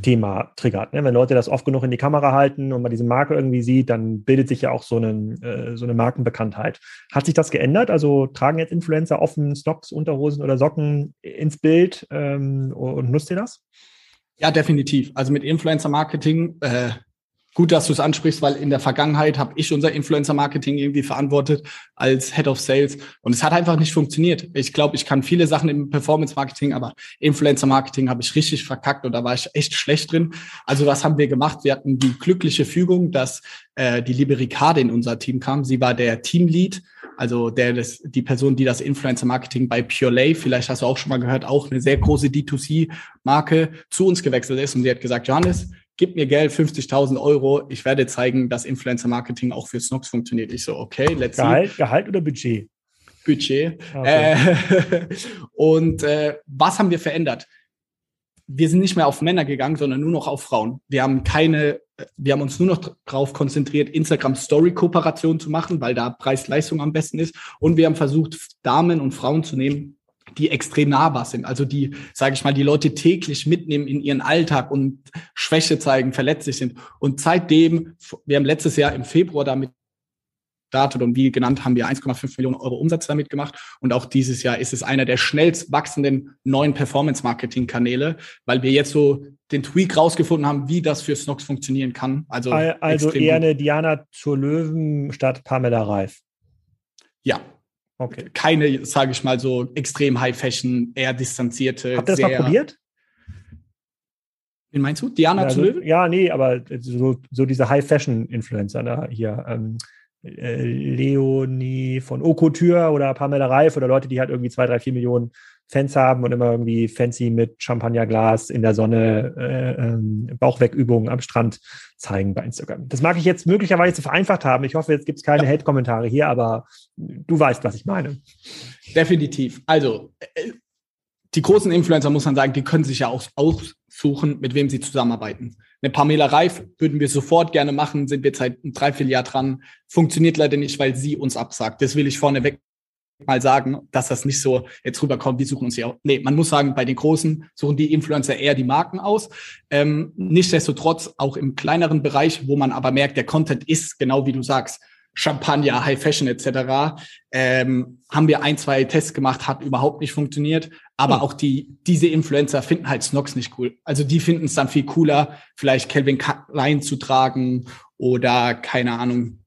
Thema triggert. Ne? Wenn Leute das oft genug in die Kamera halten und man diese Marke irgendwie sieht, dann bildet sich ja auch so, einen, äh, so eine Markenbekanntheit. Hat sich das geändert? Also tragen jetzt Influencer offen Stocks, Unterhosen oder Socken ins Bild ähm, und nutzt ihr das? Ja, definitiv. Also mit Influencer-Marketing äh, Gut, dass du es ansprichst, weil in der Vergangenheit habe ich unser Influencer-Marketing irgendwie verantwortet als Head of Sales und es hat einfach nicht funktioniert. Ich glaube, ich kann viele Sachen im Performance-Marketing, aber Influencer-Marketing habe ich richtig verkackt und da war ich echt schlecht drin. Also was haben wir gemacht? Wir hatten die glückliche Fügung, dass äh, die liebe Ricarde in unser Team kam. Sie war der Teamlead, also der das, die Person, die das Influencer-Marketing bei Purelay, vielleicht hast du auch schon mal gehört, auch eine sehr große D2C-Marke zu uns gewechselt ist und sie hat gesagt, Johannes, gib mir Geld, 50.000 Euro, ich werde zeigen, dass Influencer-Marketing auch für Snox funktioniert. Ich so, okay, let's Gehalt, see. Gehalt oder Budget? Budget. Okay. Äh, und äh, was haben wir verändert? Wir sind nicht mehr auf Männer gegangen, sondern nur noch auf Frauen. Wir haben keine, wir haben uns nur noch darauf konzentriert, Instagram Story Kooperation zu machen, weil da Preis-Leistung am besten ist. Und wir haben versucht, Damen und Frauen zu nehmen, die extrem nahbar sind, also die, sage ich mal, die Leute täglich mitnehmen in ihren Alltag und Schwäche zeigen, verletzlich sind. Und seitdem, wir haben letztes Jahr im Februar damit gestartet und wie genannt haben wir 1,5 Millionen Euro Umsatz damit gemacht. Und auch dieses Jahr ist es einer der schnellst wachsenden neuen Performance-Marketing-Kanäle, weil wir jetzt so den Tweak rausgefunden haben, wie das für Snox funktionieren kann. Also, also eher eine Diana zur Löwen statt Pamela Reif. Ja, Okay. Keine, sage ich mal, so extrem High Fashion, eher distanzierte. Habt ihr das mal probiert? Wen meinst du? Diana ja, zu Löwen? Ja, nee, aber so, so diese High Fashion Influencer da hier. Ähm, äh, Leonie von Okotür oder Pamela Reif oder Leute, die halt irgendwie zwei, drei, vier Millionen Fans haben und immer irgendwie fancy mit Champagnerglas in der Sonne äh, ähm, Bauchwegübungen am Strand zeigen bei Instagram. Das mag ich jetzt möglicherweise vereinfacht haben. Ich hoffe, jetzt gibt es keine ja. Hate-Kommentare hier, aber du weißt, was ich meine. Definitiv. Also, äh, die großen Influencer, muss man sagen, die können sich ja auch aussuchen, mit wem sie zusammenarbeiten. Eine Pamela Reif würden wir sofort gerne machen, sind wir seit drei, vier Jahren dran. Funktioniert leider nicht, weil sie uns absagt. Das will ich vorneweg mal sagen, dass das nicht so jetzt rüberkommt, die suchen uns ja auch. Nee, man muss sagen, bei den Großen suchen die Influencer eher die Marken aus. Ähm, nichtsdestotrotz auch im kleineren Bereich, wo man aber merkt, der Content ist genau wie du sagst. Champagner, High Fashion etc. Ähm, haben wir ein, zwei Tests gemacht, hat überhaupt nicht funktioniert. Aber mhm. auch die, diese Influencer finden halt Snox nicht cool. Also die finden es dann viel cooler, vielleicht Calvin Klein zu tragen oder keine Ahnung,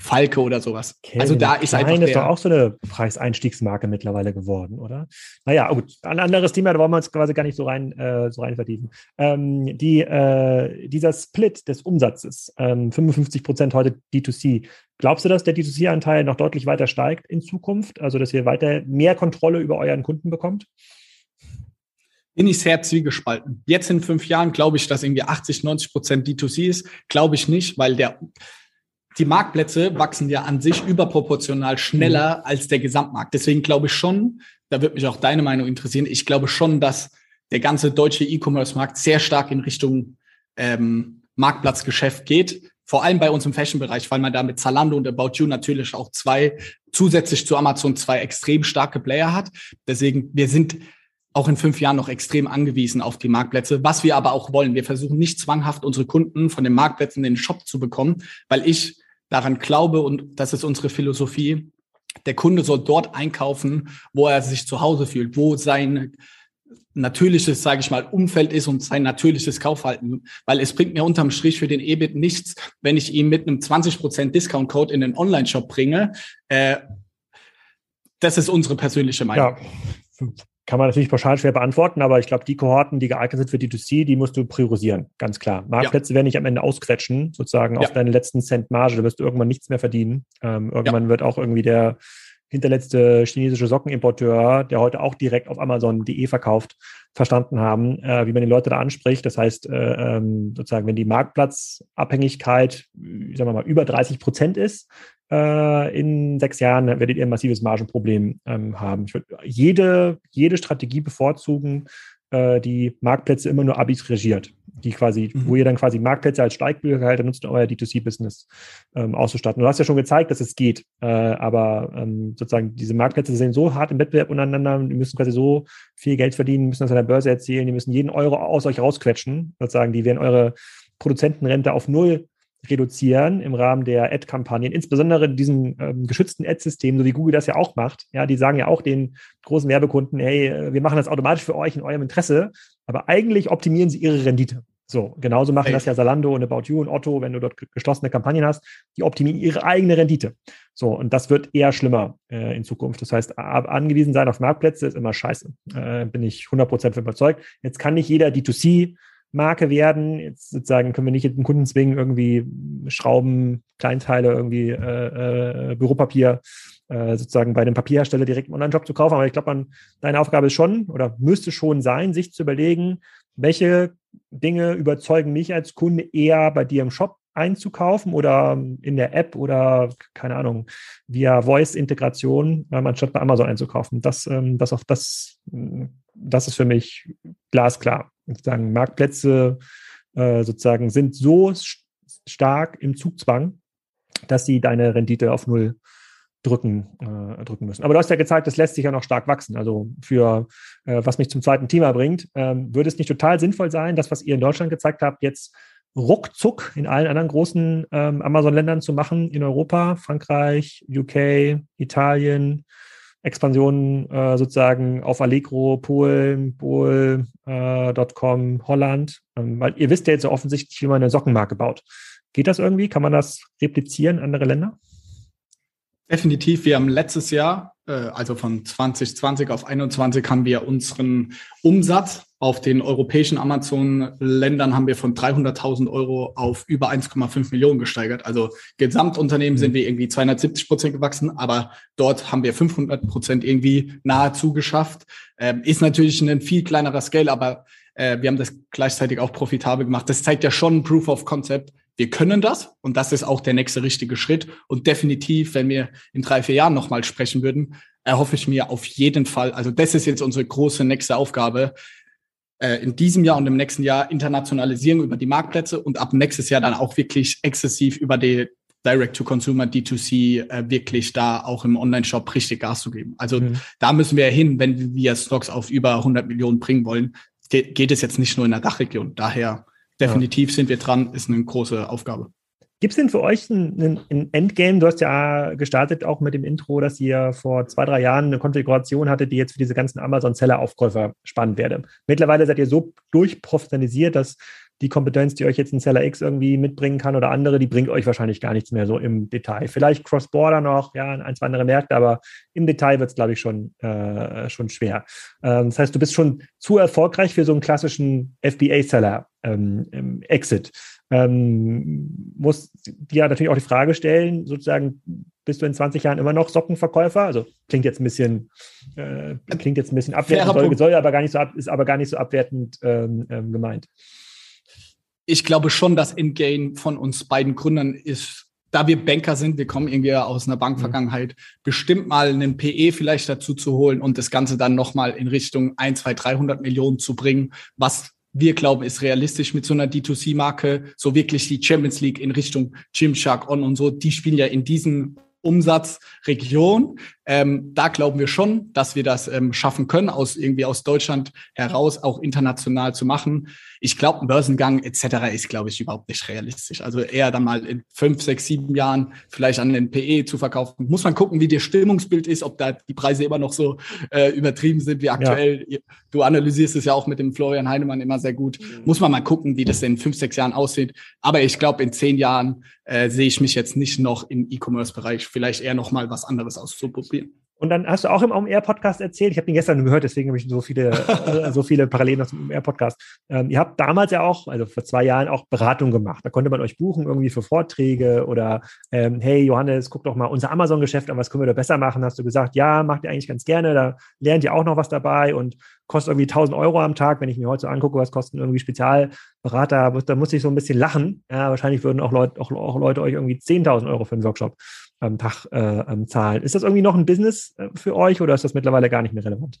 Falke oder sowas. Calvin also da ist Klein einfach. ist doch auch so eine Preiseinstiegsmarke mittlerweile geworden, oder? Naja, gut, ein anderes Thema, da wollen wir uns quasi gar nicht so rein, äh, so rein vertiefen. Ähm, die, äh, dieser Split des Umsatzes, ähm, 55 Prozent heute D2C, glaubst du, dass der D2C-Anteil noch deutlich weiter steigt in Zukunft? Also, dass ihr weiter mehr Kontrolle über euren Kunden bekommt? bin ich sehr zwiegespalten. Jetzt in fünf Jahren glaube ich, dass irgendwie 80, 90 Prozent D2C ist. Glaube ich nicht, weil der, die Marktplätze wachsen ja an sich überproportional schneller mhm. als der Gesamtmarkt. Deswegen glaube ich schon, da wird mich auch deine Meinung interessieren, ich glaube schon, dass der ganze deutsche E-Commerce-Markt sehr stark in Richtung ähm, Marktplatzgeschäft geht. Vor allem bei uns im Fashion-Bereich, weil man da mit Zalando und About You natürlich auch zwei, zusätzlich zu Amazon zwei extrem starke Player hat. Deswegen, wir sind auch in fünf Jahren noch extrem angewiesen auf die Marktplätze, was wir aber auch wollen. Wir versuchen nicht zwanghaft unsere Kunden von den Marktplätzen in den Shop zu bekommen, weil ich daran glaube und das ist unsere Philosophie. Der Kunde soll dort einkaufen, wo er sich zu Hause fühlt, wo sein natürliches, sage ich mal, Umfeld ist und sein natürliches Kaufhalten. Weil es bringt mir unterm Strich für den EBIT nichts, wenn ich ihn mit einem 20% Discount-Code in den Online-Shop bringe. Äh, das ist unsere persönliche Meinung. Ja, kann man natürlich pauschal schwer beantworten, aber ich glaube, die Kohorten, die geeignet sind für D2C, die musst du priorisieren, ganz klar. Marktplätze ja. werden nicht am Ende ausquetschen, sozusagen ja. auf deinen letzten Cent Marge. Da wirst du irgendwann nichts mehr verdienen. Ähm, irgendwann ja. wird auch irgendwie der hinterletzte chinesische Sockenimporteur, der heute auch direkt auf Amazon.de verkauft, verstanden haben, äh, wie man die Leute da anspricht. Das heißt, äh, ähm, sozusagen, wenn die Marktplatzabhängigkeit, sagen wir mal, über 30 Prozent ist, äh, in sechs Jahren werdet ihr ein massives Margenproblem ähm, haben. Ich würde jede, jede Strategie bevorzugen, äh, die Marktplätze immer nur arbitragiert, die quasi, mhm. wo ihr dann quasi Marktplätze als Steigbügelhalter nutzt, um euer D2C-Business ähm, auszustatten. Du hast ja schon gezeigt, dass es geht, äh, aber ähm, sozusagen diese Marktplätze sind so hart im Wettbewerb untereinander, die müssen quasi so viel Geld verdienen, müssen das an der Börse erzielen, die müssen jeden Euro aus euch rausquetschen, sozusagen, die werden eure Produzentenrente auf null reduzieren im Rahmen der Ad-Kampagnen, insbesondere in diesem ähm, geschützten Ad-System, so wie Google das ja auch macht. Ja, die sagen ja auch den großen Werbekunden, hey, äh, wir machen das automatisch für euch in eurem Interesse, aber eigentlich optimieren sie ihre Rendite. So, genauso machen hey. das ja Salando und About You und Otto, wenn du dort geschlossene Kampagnen hast, die optimieren ihre eigene Rendite. So, und das wird eher schlimmer äh, in Zukunft. Das heißt, angewiesen sein auf Marktplätze ist immer scheiße. Äh, bin ich 100% überzeugt. Jetzt kann nicht jeder D2C Marke werden. Jetzt sozusagen können wir nicht den Kunden zwingen, irgendwie Schrauben, Kleinteile, irgendwie äh, äh, Büropapier äh, sozusagen bei dem Papierhersteller direkt einen Online-Job zu kaufen. Aber ich glaube, deine Aufgabe ist schon oder müsste schon sein, sich zu überlegen, welche Dinge überzeugen mich als Kunde eher bei dir im Shop einzukaufen oder in der App oder keine Ahnung via Voice-Integration, ähm, anstatt bei Amazon einzukaufen. Das, ähm, das auf das, das ist für mich glasklar sozusagen Marktplätze äh, sozusagen sind so stark im Zugzwang, dass sie deine Rendite auf null drücken, äh, drücken müssen. Aber du hast ja gezeigt, das lässt sich ja noch stark wachsen. Also für äh, was mich zum zweiten Thema bringt, ähm, würde es nicht total sinnvoll sein, das, was ihr in Deutschland gezeigt habt, jetzt ruckzuck in allen anderen großen ähm, Amazon-Ländern zu machen, in Europa, Frankreich, UK, Italien, Expansionen äh, sozusagen auf Allegro, Polen, Bol.com, äh, Holland? Ähm, weil ihr wisst ja jetzt so offensichtlich, wie man eine Sockenmarke baut. Geht das irgendwie? Kann man das replizieren in andere Länder? Definitiv. Wir haben letztes Jahr, äh, also von 2020 auf 21, haben wir unseren Umsatz auf den europäischen Amazon-Ländern haben wir von 300.000 Euro auf über 1,5 Millionen gesteigert. Also Gesamtunternehmen sind mhm. wir irgendwie 270 Prozent gewachsen, aber dort haben wir 500 Prozent irgendwie nahezu geschafft. Ähm, ist natürlich ein viel kleinerer Scale, aber äh, wir haben das gleichzeitig auch profitabel gemacht. Das zeigt ja schon Proof of Concept. Wir können das und das ist auch der nächste richtige Schritt. Und definitiv, wenn wir in drei, vier Jahren nochmal sprechen würden, erhoffe ich mir auf jeden Fall, also das ist jetzt unsere große nächste Aufgabe, in diesem Jahr und im nächsten Jahr Internationalisierung über die Marktplätze und ab nächstes Jahr dann auch wirklich exzessiv über die Direct-to-Consumer, D2C, äh, wirklich da auch im Online-Shop richtig Gas zu geben. Also mhm. da müssen wir hin, wenn wir Stocks auf über 100 Millionen bringen wollen, geht, geht es jetzt nicht nur in der Dachregion. Daher definitiv ja. sind wir dran, ist eine große Aufgabe. Gibt es denn für euch ein, ein, Endgame? Du hast ja gestartet auch mit dem Intro, dass ihr vor zwei, drei Jahren eine Konfiguration hattet, die jetzt für diese ganzen Amazon-Seller-Aufkäufer spannend werde. Mittlerweile seid ihr so durchprofessionalisiert, dass die Kompetenz, die euch jetzt ein Seller X irgendwie mitbringen kann oder andere, die bringt euch wahrscheinlich gar nichts mehr so im Detail. Vielleicht Cross-Border noch, ja, ein, zwei andere Märkte, aber im Detail wird es, glaube ich, schon, äh, schon schwer. Ähm, das heißt, du bist schon zu erfolgreich für so einen klassischen FBA-Seller ähm, ähm, muss dir natürlich auch die Frage stellen, sozusagen, bist du in 20 Jahren immer noch Sockenverkäufer? Also klingt jetzt ein bisschen, äh, klingt jetzt ein bisschen abwertend, soll, soll, aber gar nicht so ab, ist aber gar nicht so abwertend ähm, ähm, gemeint. Ich glaube schon, dass Endgame von uns beiden Gründern ist, da wir Banker sind, wir kommen irgendwie aus einer Bankvergangenheit, mhm. bestimmt mal einen PE vielleicht dazu zu holen und das Ganze dann nochmal in Richtung 1, 2, 300 Millionen zu bringen, was wir glauben, ist realistisch mit so einer D2C-Marke, so wirklich die Champions League in Richtung Gymshark On und so, die spielen ja in diesen Umsatzregion. Ähm, da glauben wir schon, dass wir das ähm, schaffen können, aus irgendwie aus Deutschland heraus auch international zu machen. Ich glaube, ein Börsengang etc. ist, glaube ich, überhaupt nicht realistisch. Also eher dann mal in fünf, sechs, sieben Jahren vielleicht an den PE zu verkaufen. Muss man gucken, wie das Stimmungsbild ist, ob da die Preise immer noch so äh, übertrieben sind wie aktuell. Ja. Du analysierst es ja auch mit dem Florian Heinemann immer sehr gut. Mhm. Muss man mal gucken, wie das in fünf, sechs Jahren aussieht. Aber ich glaube, in zehn Jahren äh, sehe ich mich jetzt nicht noch im E-Commerce-Bereich, vielleicht eher noch mal was anderes auszuprobieren. Und dann hast du auch im OMR-Podcast erzählt, ich habe den gestern gehört, deswegen habe ich so viele, äh, so viele Parallelen aus dem OMR-Podcast. Ähm, ihr habt damals ja auch, also vor zwei Jahren, auch Beratung gemacht. Da konnte man euch buchen irgendwie für Vorträge oder ähm, hey Johannes, guck doch mal unser Amazon-Geschäft an, was können wir da besser machen? Hast du gesagt, ja, macht ihr eigentlich ganz gerne, da lernt ihr auch noch was dabei und kostet irgendwie 1000 Euro am Tag. Wenn ich mir heute so angucke, was kosten irgendwie Spezialberater, da muss ich so ein bisschen lachen. Ja, wahrscheinlich würden auch Leute, auch, auch Leute euch irgendwie 10.000 Euro für einen Workshop am Tag äh, zahlen. Ist das irgendwie noch ein Business äh, für euch oder ist das mittlerweile gar nicht mehr relevant?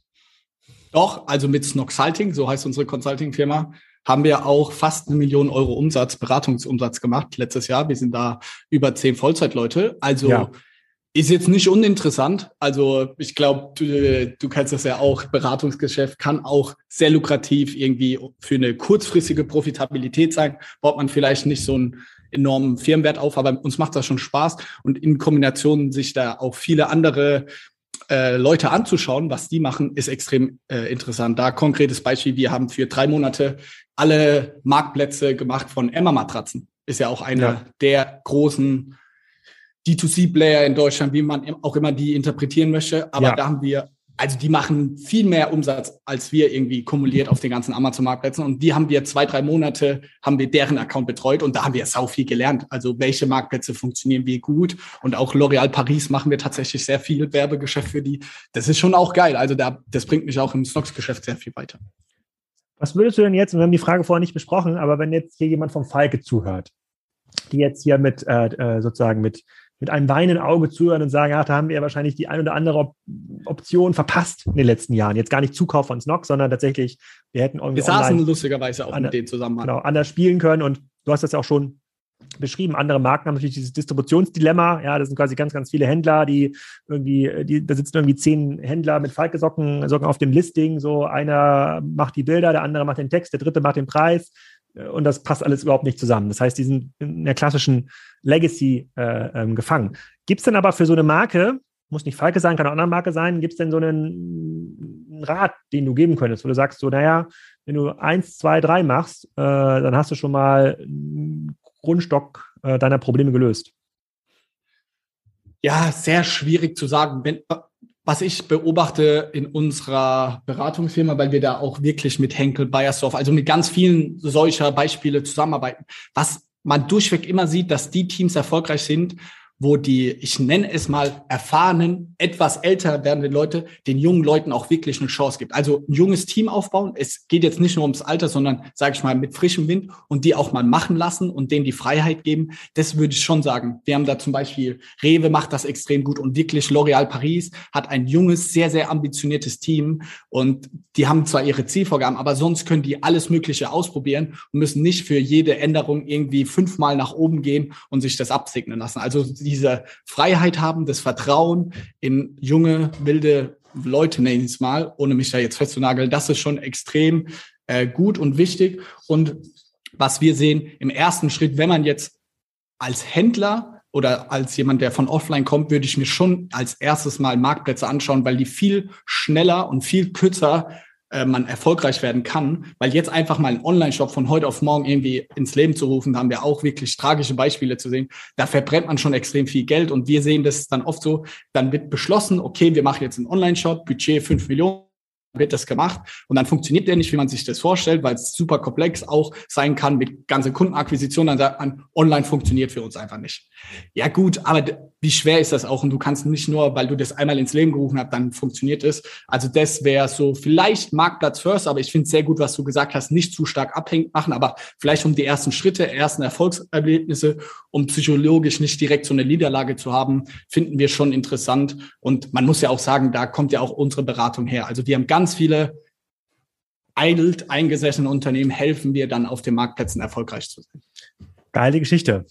Doch, also mit Snoxalting, so heißt unsere Consulting-Firma, haben wir auch fast eine Million Euro Umsatz, Beratungsumsatz gemacht letztes Jahr. Wir sind da über zehn Vollzeitleute. Also ja. ist jetzt nicht uninteressant. Also ich glaube, du, du kennst das ja auch. Beratungsgeschäft kann auch sehr lukrativ irgendwie für eine kurzfristige Profitabilität sein. Baut man vielleicht nicht so ein enormen Firmenwert auf, aber uns macht das schon Spaß und in Kombination sich da auch viele andere äh, Leute anzuschauen, was die machen, ist extrem äh, interessant. Da konkretes Beispiel, wir haben für drei Monate alle Marktplätze gemacht von Emma-Matratzen. Ist ja auch einer ja. der großen D2C-Player in Deutschland, wie man auch immer die interpretieren möchte. Aber ja. da haben wir also die machen viel mehr Umsatz als wir irgendwie kumuliert auf den ganzen Amazon-Marktplätzen. Und die haben wir zwei, drei Monate, haben wir deren Account betreut und da haben wir sau viel gelernt. Also welche Marktplätze funktionieren wie gut. Und auch L'Oréal Paris machen wir tatsächlich sehr viel Werbegeschäft für die. Das ist schon auch geil. Also da, das bringt mich auch im Stocks-Geschäft sehr viel weiter. Was würdest du denn jetzt, und wir haben die Frage vorher nicht besprochen, aber wenn jetzt hier jemand vom Falke zuhört, die jetzt hier mit äh, äh sozusagen mit mit einem weinenden Auge zuhören und sagen, ach, da haben wir ja wahrscheinlich die ein oder andere Op Option verpasst in den letzten Jahren. Jetzt gar nicht Zukauf von Snock, sondern tatsächlich, wir hätten irgendwie. Wir saßen lustigerweise auch an, mit denen zusammen. Genau, anders spielen können und du hast das ja auch schon beschrieben. Andere Marken haben natürlich dieses Distributionsdilemma. Ja, das sind quasi ganz, ganz viele Händler, die irgendwie, die, da sitzen irgendwie zehn Händler mit Falke-Socken Socken auf dem Listing. So einer macht die Bilder, der andere macht den Text, der dritte macht den Preis. Und das passt alles überhaupt nicht zusammen. Das heißt, die sind in der klassischen Legacy äh, ähm, gefangen. Gibt es denn aber für so eine Marke, muss nicht Falke sein, kann auch eine andere Marke sein, gibt es denn so einen, einen, Rat, den du geben könntest, wo du sagst, so, naja, wenn du eins, zwei, drei machst, äh, dann hast du schon mal einen Grundstock äh, deiner Probleme gelöst? Ja, sehr schwierig zu sagen. Wenn, was ich beobachte in unserer Beratungsfirma, weil wir da auch wirklich mit Henkel, Bayersdorf, also mit ganz vielen solcher Beispiele zusammenarbeiten, was man durchweg immer sieht, dass die Teams erfolgreich sind, wo die, ich nenne es mal, erfahrenen, etwas älter werdenden Leute den jungen Leuten auch wirklich eine Chance gibt. Also ein junges Team aufbauen. Es geht jetzt nicht nur ums Alter, sondern, sage ich mal, mit frischem Wind und die auch mal machen lassen und denen die Freiheit geben. Das würde ich schon sagen. Wir haben da zum Beispiel, Rewe macht das extrem gut und wirklich L'Oréal Paris hat ein junges, sehr, sehr ambitioniertes Team und die haben zwar ihre Zielvorgaben, aber sonst können die alles Mögliche ausprobieren und müssen nicht für jede Änderung irgendwie fünfmal nach oben gehen und sich das absegnen lassen. Also diese Freiheit haben, das Vertrauen in junge, wilde Leute, nenne ich es mal, ohne mich da jetzt festzunageln, das ist schon extrem äh, gut und wichtig. Und was wir sehen im ersten Schritt, wenn man jetzt als Händler oder als jemand, der von offline kommt, würde ich mir schon als erstes mal Marktplätze anschauen, weil die viel schneller und viel kürzer äh, man erfolgreich werden kann. Weil jetzt einfach mal einen Online-Shop von heute auf morgen irgendwie ins Leben zu rufen, da haben wir auch wirklich tragische Beispiele zu sehen. Da verbrennt man schon extrem viel Geld und wir sehen das dann oft so, dann wird beschlossen, okay, wir machen jetzt einen Online-Shop, Budget fünf Millionen wird das gemacht und dann funktioniert der nicht, wie man sich das vorstellt, weil es super komplex auch sein kann mit ganze Kundenakquisition. Dann sagt man, online funktioniert für uns einfach nicht. Ja gut, aber wie schwer ist das auch? Und du kannst nicht nur, weil du das einmal ins Leben gerufen hast, dann funktioniert es. Also das wäre so vielleicht Marktplatz first, aber ich finde es sehr gut, was du gesagt hast, nicht zu stark abhängig machen, aber vielleicht um die ersten Schritte, ersten Erfolgserlebnisse, um psychologisch nicht direkt so eine Niederlage zu haben, finden wir schon interessant. Und man muss ja auch sagen, da kommt ja auch unsere Beratung her. Also wir haben ganz viele eidelt eingesessene Unternehmen helfen wir dann auf den Marktplätzen erfolgreich zu sein. Geile Geschichte.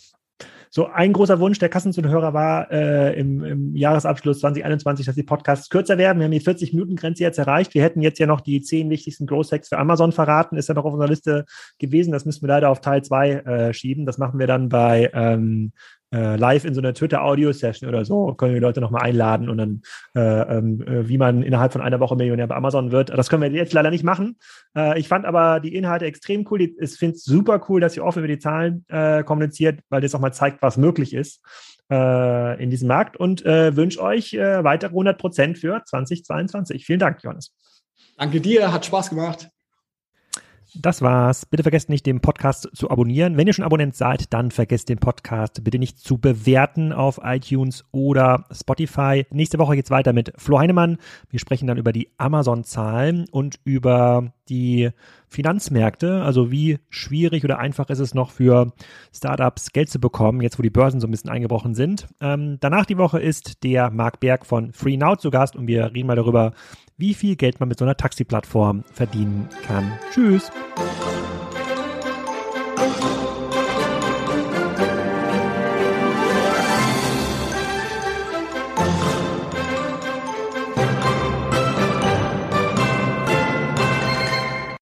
So ein großer Wunsch der Kassenzuhörer war äh, im, im, Jahresabschluss 2021, dass die Podcasts kürzer werden. Wir haben die 40-Minuten-Grenze jetzt erreicht. Wir hätten jetzt ja noch die zehn wichtigsten Growth Hacks für Amazon verraten. Ist ja noch auf unserer Liste gewesen. Das müssen wir leider auf Teil 2 äh, schieben. Das machen wir dann bei ähm, äh, live in so einer Twitter-Audio-Session oder so, können wir die Leute nochmal einladen und dann, äh, ähm, äh, wie man innerhalb von einer Woche Millionär bei Amazon wird. Das können wir jetzt leider nicht machen. Äh, ich fand aber die Inhalte extrem cool. Ich finde es super cool, dass ihr offen über die Zahlen äh, kommuniziert, weil das auch mal zeigt, was möglich ist äh, in diesem Markt und wünsche euch weitere 100 Prozent für 2022. Vielen Dank, Johannes. Danke dir, hat Spaß gemacht. Das war's. Bitte vergesst nicht, den Podcast zu abonnieren. Wenn ihr schon Abonnent seid, dann vergesst den Podcast bitte nicht zu bewerten auf iTunes oder Spotify. Nächste Woche geht's weiter mit Flo Heinemann. Wir sprechen dann über die Amazon-Zahlen und über die Finanzmärkte. Also wie schwierig oder einfach ist es noch für Startups Geld zu bekommen, jetzt wo die Börsen so ein bisschen eingebrochen sind. Ähm, danach die Woche ist der Marc Berg von FreeNow zu Gast und wir reden mal darüber, wie viel Geld man mit so einer Taxi-Plattform verdienen kann. Tschüss!